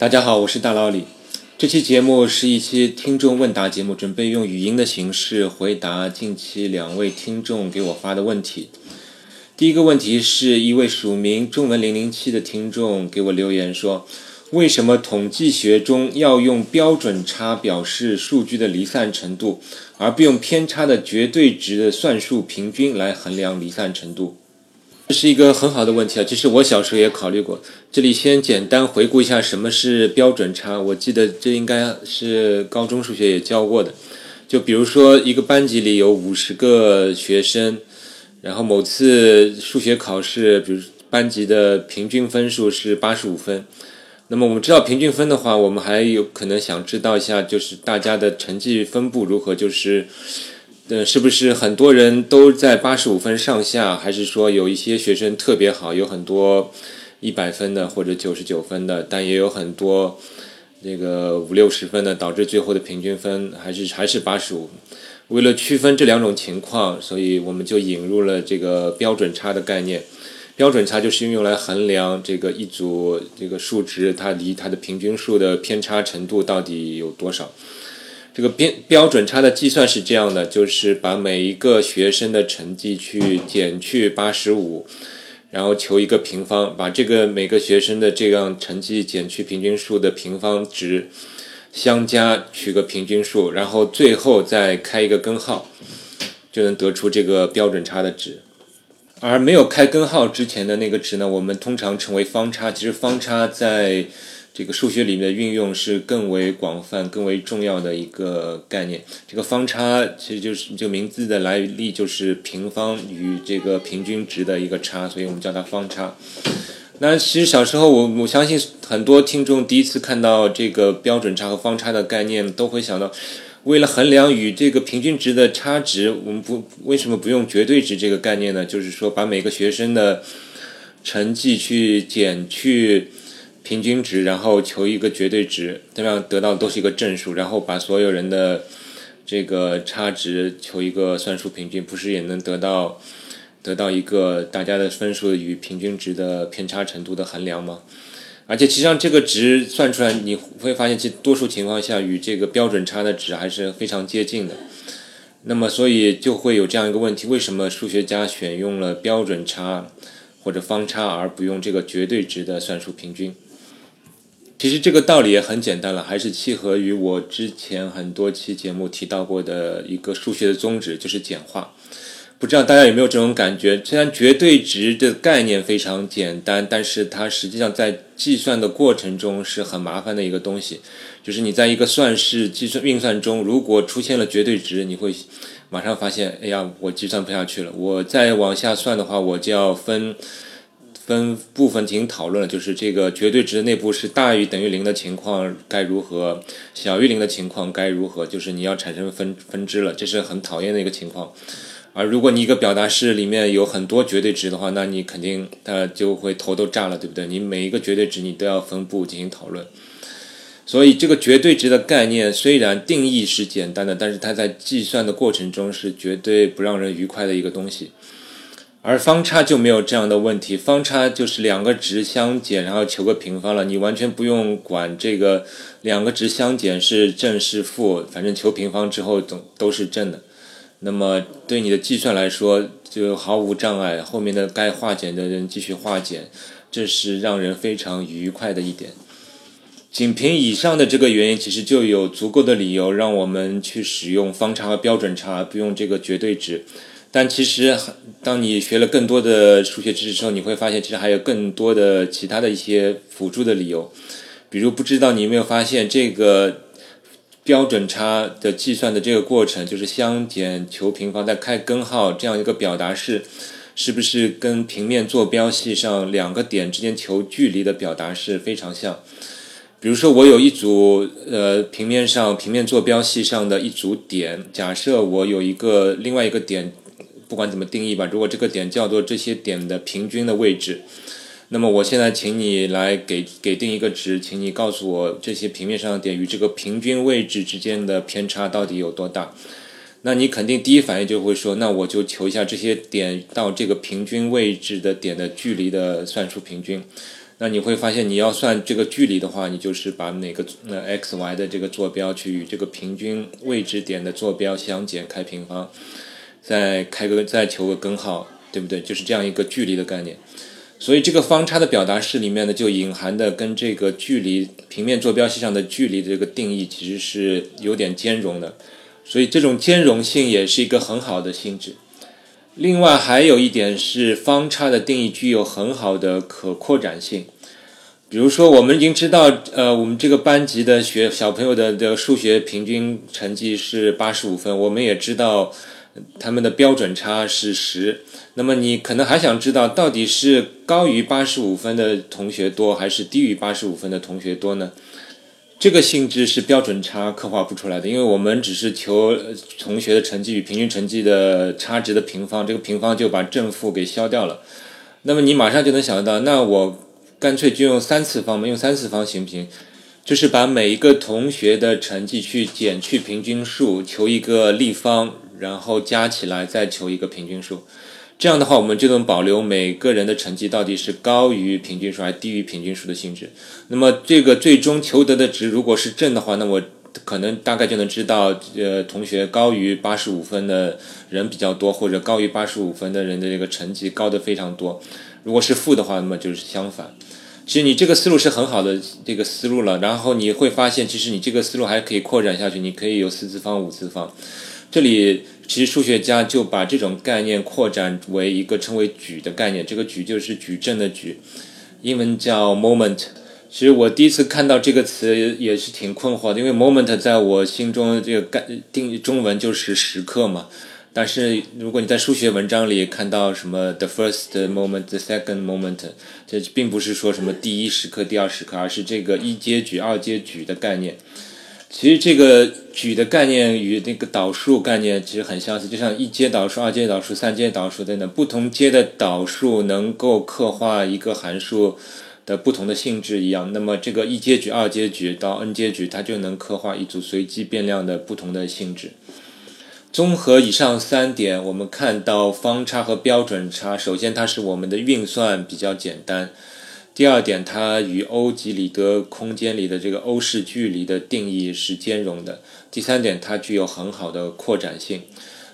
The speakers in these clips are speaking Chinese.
大家好，我是大老李。这期节目是一期听众问答节目，准备用语音的形式回答近期两位听众给我发的问题。第一个问题是一位署名中文零零七的听众给我留言说：“为什么统计学中要用标准差表示数据的离散程度，而不用偏差的绝对值的算术平均来衡量离散程度？”这是一个很好的问题啊！其实我小时候也考虑过。这里先简单回顾一下什么是标准差。我记得这应该是高中数学也教过的。就比如说一个班级里有五十个学生，然后某次数学考试，比如班级的平均分数是八十五分。那么我们知道平均分的话，我们还有可能想知道一下，就是大家的成绩分布如何，就是。呃，是不是很多人都在八十五分上下？还是说有一些学生特别好，有很多一百分的或者九十九分的，但也有很多那个五六十分的，导致最后的平均分还是还是八十五。为了区分这两种情况，所以我们就引入了这个标准差的概念。标准差就是用来衡量这个一组这个数值它离它的平均数的偏差程度到底有多少。这个标标准差的计算是这样的，就是把每一个学生的成绩去减去八十五，然后求一个平方，把这个每个学生的这样成绩减去平均数的平方值相加，取个平均数，然后最后再开一个根号，就能得出这个标准差的值。而没有开根号之前的那个值呢，我们通常称为方差。其实方差在这个数学里面的运用是更为广泛、更为重要的一个概念。这个方差其实就是这个名字的来历，就是平方与这个平均值的一个差，所以我们叫它方差。那其实小时候，我我相信很多听众第一次看到这个标准差和方差的概念，都会想到，为了衡量与这个平均值的差值，我们不为什么不用绝对值这个概念呢？就是说，把每个学生的成绩去减去。平均值，然后求一个绝对值，这样得到都是一个正数，然后把所有人的这个差值求一个算术平均，不是也能得到得到一个大家的分数与平均值的偏差程度的衡量吗？而且其，实上这个值算出来，你会发现，其实多数情况下与这个标准差的值还是非常接近的。那么，所以就会有这样一个问题：为什么数学家选用了标准差或者方差，而不用这个绝对值的算术平均？其实这个道理也很简单了，还是契合于我之前很多期节目提到过的一个数学的宗旨，就是简化。不知道大家有没有这种感觉？虽然绝对值的概念非常简单，但是它实际上在计算的过程中是很麻烦的一个东西。就是你在一个算式计算运算中，如果出现了绝对值，你会马上发现，哎呀，我计算不下去了。我再往下算的话，我就要分。分部分进行讨论了，就是这个绝对值内部是大于等于零的情况该如何，小于零的情况该如何，就是你要产生分分支了，这是很讨厌的一个情况。而如果你一个表达式里面有很多绝对值的话，那你肯定它就会头都炸了，对不对？你每一个绝对值你都要分布进行讨论。所以这个绝对值的概念虽然定义是简单的，但是它在计算的过程中是绝对不让人愉快的一个东西。而方差就没有这样的问题，方差就是两个值相减，然后求个平方了，你完全不用管这个两个值相减是正是负，反正求平方之后总都是正的。那么对你的计算来说就毫无障碍，后面的该化简的人继续化简，这是让人非常愉快的一点。仅凭以上的这个原因，其实就有足够的理由让我们去使用方差和标准差，不用这个绝对值。但其实，当你学了更多的数学知识之后，你会发现，其实还有更多的其他的一些辅助的理由。比如，不知道你有没有发现，这个标准差的计算的这个过程，就是相减求平方再开根号这样一个表达式，是不是跟平面坐标系上两个点之间求距离的表达式非常像？比如说，我有一组呃平面上平面坐标系上的一组点，假设我有一个另外一个点。不管怎么定义吧，如果这个点叫做这些点的平均的位置，那么我现在请你来给给定一个值，请你告诉我这些平面上的点与这个平均位置之间的偏差到底有多大？那你肯定第一反应就会说，那我就求一下这些点到这个平均位置的点的距离的算术平均。那你会发现，你要算这个距离的话，你就是把哪个呃 x y 的这个坐标去与这个平均位置点的坐标相减，开平方，再开个再求个根号，对不对？就是这样一个距离的概念。所以这个方差的表达式里面呢，就隐含的跟这个距离平面坐标系上的距离的这个定义其实是有点兼容的。所以这种兼容性也是一个很好的性质。另外还有一点是方差的定义具有很好的可扩展性。比如说，我们已经知道，呃，我们这个班级的学小朋友的的数学平均成绩是八十五分，我们也知道他们的标准差是十。那么你可能还想知道，到底是高于八十五分的同学多，还是低于八十五分的同学多呢？这个性质是标准差刻画不出来的，因为我们只是求同学的成绩与平均成绩的差值的平方，这个平方就把正负给消掉了。那么你马上就能想到，那我干脆就用三次方嘛，用三次方行不行？就是把每一个同学的成绩去减去平均数，求一个立方，然后加起来再求一个平均数。这样的话，我们就能保留每个人的成绩到底是高于平均数还是低于平均数的性质。那么，这个最终求得的值如果是正的话，那我可能大概就能知道，呃，同学高于八十五分的人比较多，或者高于八十五分的人的这个成绩高的非常多。如果是负的话，那么就是相反。其实你这个思路是很好的这个思路了，然后你会发现，其实你这个思路还可以扩展下去，你可以有四次方、五次方。这里其实数学家就把这种概念扩展为一个称为矩的概念，这个矩就是矩阵的矩，英文叫 moment。其实我第一次看到这个词也是挺困惑的，因为 moment 在我心中这个概定中文就是时刻嘛。但是如果你在数学文章里看到什么 the first moment，the second moment，这并不是说什么第一时刻、第二时刻，而是这个一阶矩、二阶矩的概念。其实这个矩的概念与那个导数概念其实很相似，就像一阶导数、二阶导数、三阶导数等等，不同阶的导数能够刻画一个函数的不同的性质一样。那么这个一阶矩、二阶矩到 n 阶矩，它就能刻画一组随机变量的不同的性质。综合以上三点，我们看到方差和标准差，首先它是我们的运算比较简单。第二点，它与欧几里得空间里的这个欧式距离的定义是兼容的。第三点，它具有很好的扩展性。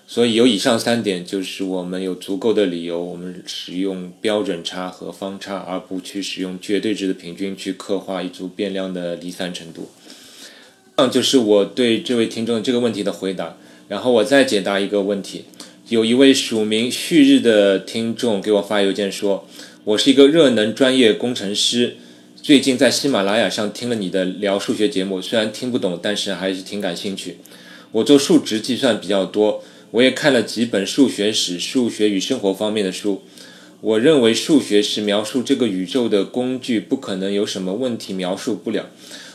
所以有以上三点，就是我们有足够的理由，我们使用标准差和方差，而不去使用绝对值的平均去刻画一组变量的离散程度。以上就是我对这位听众这个问题的回答。然后我再解答一个问题，有一位署名旭日的听众给我发邮件说。我是一个热能专业工程师，最近在喜马拉雅上听了你的聊数学节目，虽然听不懂，但是还是挺感兴趣。我做数值计算比较多，我也看了几本数学史、数学与生活方面的书。我认为数学是描述这个宇宙的工具，不可能有什么问题描述不了。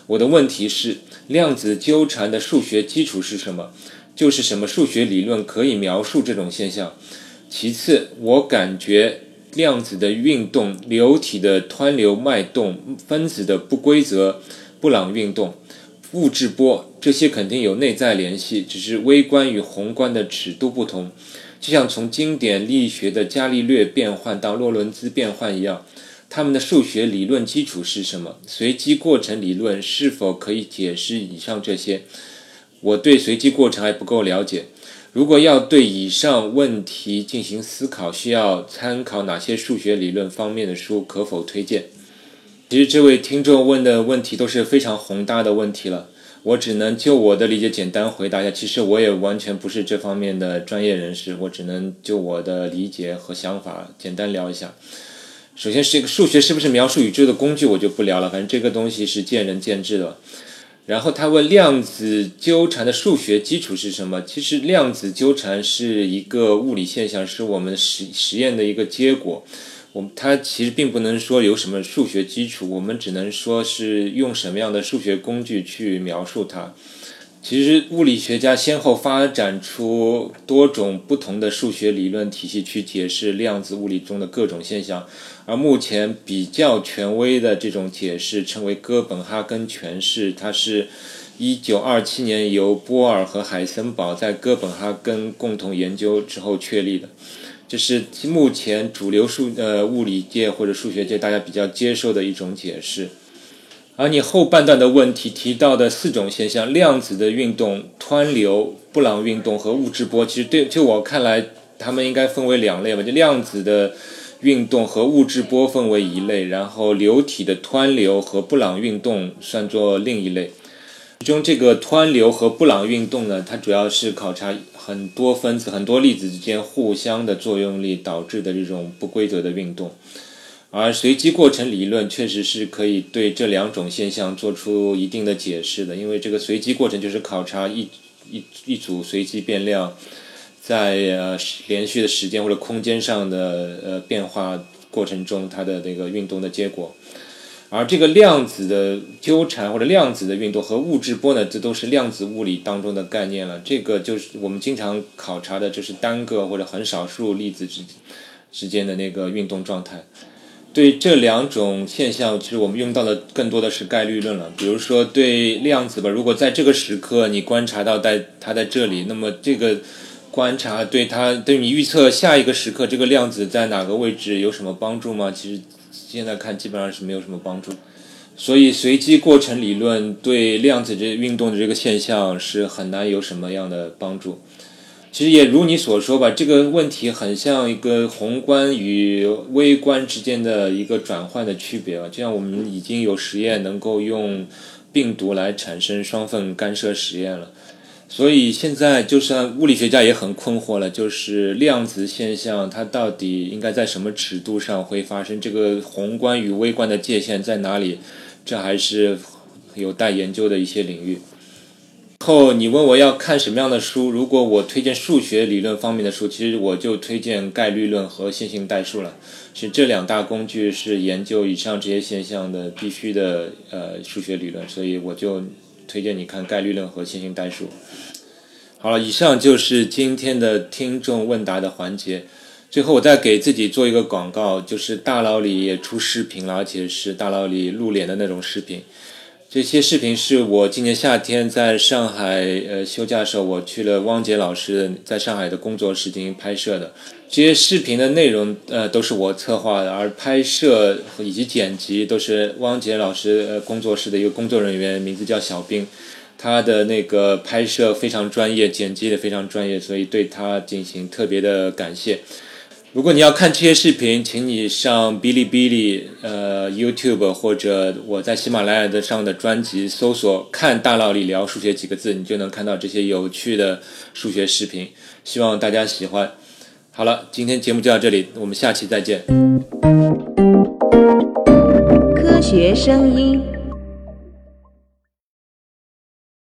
我的问题是，量子纠缠的数学基础是什么？就是什么数学理论可以描述这种现象？其次，我感觉。量子的运动、流体的湍流脉动、分子的不规则布朗运动、物质波，这些肯定有内在联系，只是微观与宏观的尺度不同。就像从经典力学的伽利略变换到洛伦兹变换一样，他们的数学理论基础是什么？随机过程理论是否可以解释以上这些？我对随机过程还不够了解。如果要对以上问题进行思考，需要参考哪些数学理论方面的书？可否推荐？其实这位听众问的问题都是非常宏大的问题了，我只能就我的理解简单回答一下。其实我也完全不是这方面的专业人士，我只能就我的理解和想法简单聊一下。首先是一个数学是不是描述宇宙的工具，我就不聊了，反正这个东西是见仁见智的。然后他问量子纠缠的数学基础是什么？其实量子纠缠是一个物理现象，是我们实实验的一个结果。我们它其实并不能说有什么数学基础，我们只能说是用什么样的数学工具去描述它。其实物理学家先后发展出多种不同的数学理论体系去解释量子物理中的各种现象。而目前比较权威的这种解释称为哥本哈根诠释，它是一九二七年由波尔和海森堡在哥本哈根共同研究之后确立的。这是目前主流数呃物理界或者数学界大家比较接受的一种解释。而你后半段的问题提到的四种现象：量子的运动、湍流、布朗运动和物质波，其实对就我看来，它们应该分为两类吧？就量子的运动和物质波分为一类，然后流体的湍流和布朗运动算作另一类。其中这个湍流和布朗运动呢，它主要是考察很多分子、很多粒子之间互相的作用力导致的这种不规则的运动，而随机过程理论确实是可以对这两种现象做出一定的解释的，因为这个随机过程就是考察一一一组随机变量在呃连续的时间或者空间上的呃变化过程中它的那个运动的结果。而这个量子的纠缠或者量子的运动和物质波呢，这都是量子物理当中的概念了。这个就是我们经常考察的，就是单个或者很少数粒子之之间的那个运动状态。对这两种现象，其实我们用到的更多的是概率论了。比如说对量子吧，如果在这个时刻你观察到在它在这里，那么这个观察对它对你预测下一个时刻这个量子在哪个位置有什么帮助吗？其实。现在看基本上是没有什么帮助，所以随机过程理论对量子这运动的这个现象是很难有什么样的帮助。其实也如你所说吧，这个问题很像一个宏观与微观之间的一个转换的区别啊。就像我们已经有实验能够用病毒来产生双缝干涉实验了。所以现在就算物理学家也很困惑了，就是量子现象它到底应该在什么尺度上会发生？这个宏观与微观的界限在哪里？这还是有待研究的一些领域。后你问我要看什么样的书？如果我推荐数学理论方面的书，其实我就推荐概率论和线性代数了。是这两大工具是研究以上这些现象的必须的呃数学理论，所以我就。推荐你看概率论和线性代数。好了，以上就是今天的听众问答的环节。最后，我再给自己做一个广告，就是大佬里也出视频了，而且是大佬里露脸的那种视频。这些视频是我今年夏天在上海呃休假的时候，我去了汪杰老师在上海的工作室进行拍摄的。这些视频的内容呃都是我策划的，而拍摄以及剪辑都是汪杰老师呃工作室的一个工作人员，名字叫小兵。他的那个拍摄非常专业，剪辑也非常专业，所以对他进行特别的感谢。如果你要看这些视频，请你上哔哩哔哩、呃 YouTube 或者我在喜马拉雅的上的专辑搜索“看大佬里聊数学”几个字，你就能看到这些有趣的数学视频。希望大家喜欢。好了，今天节目就到这里，我们下期再见。科学声音。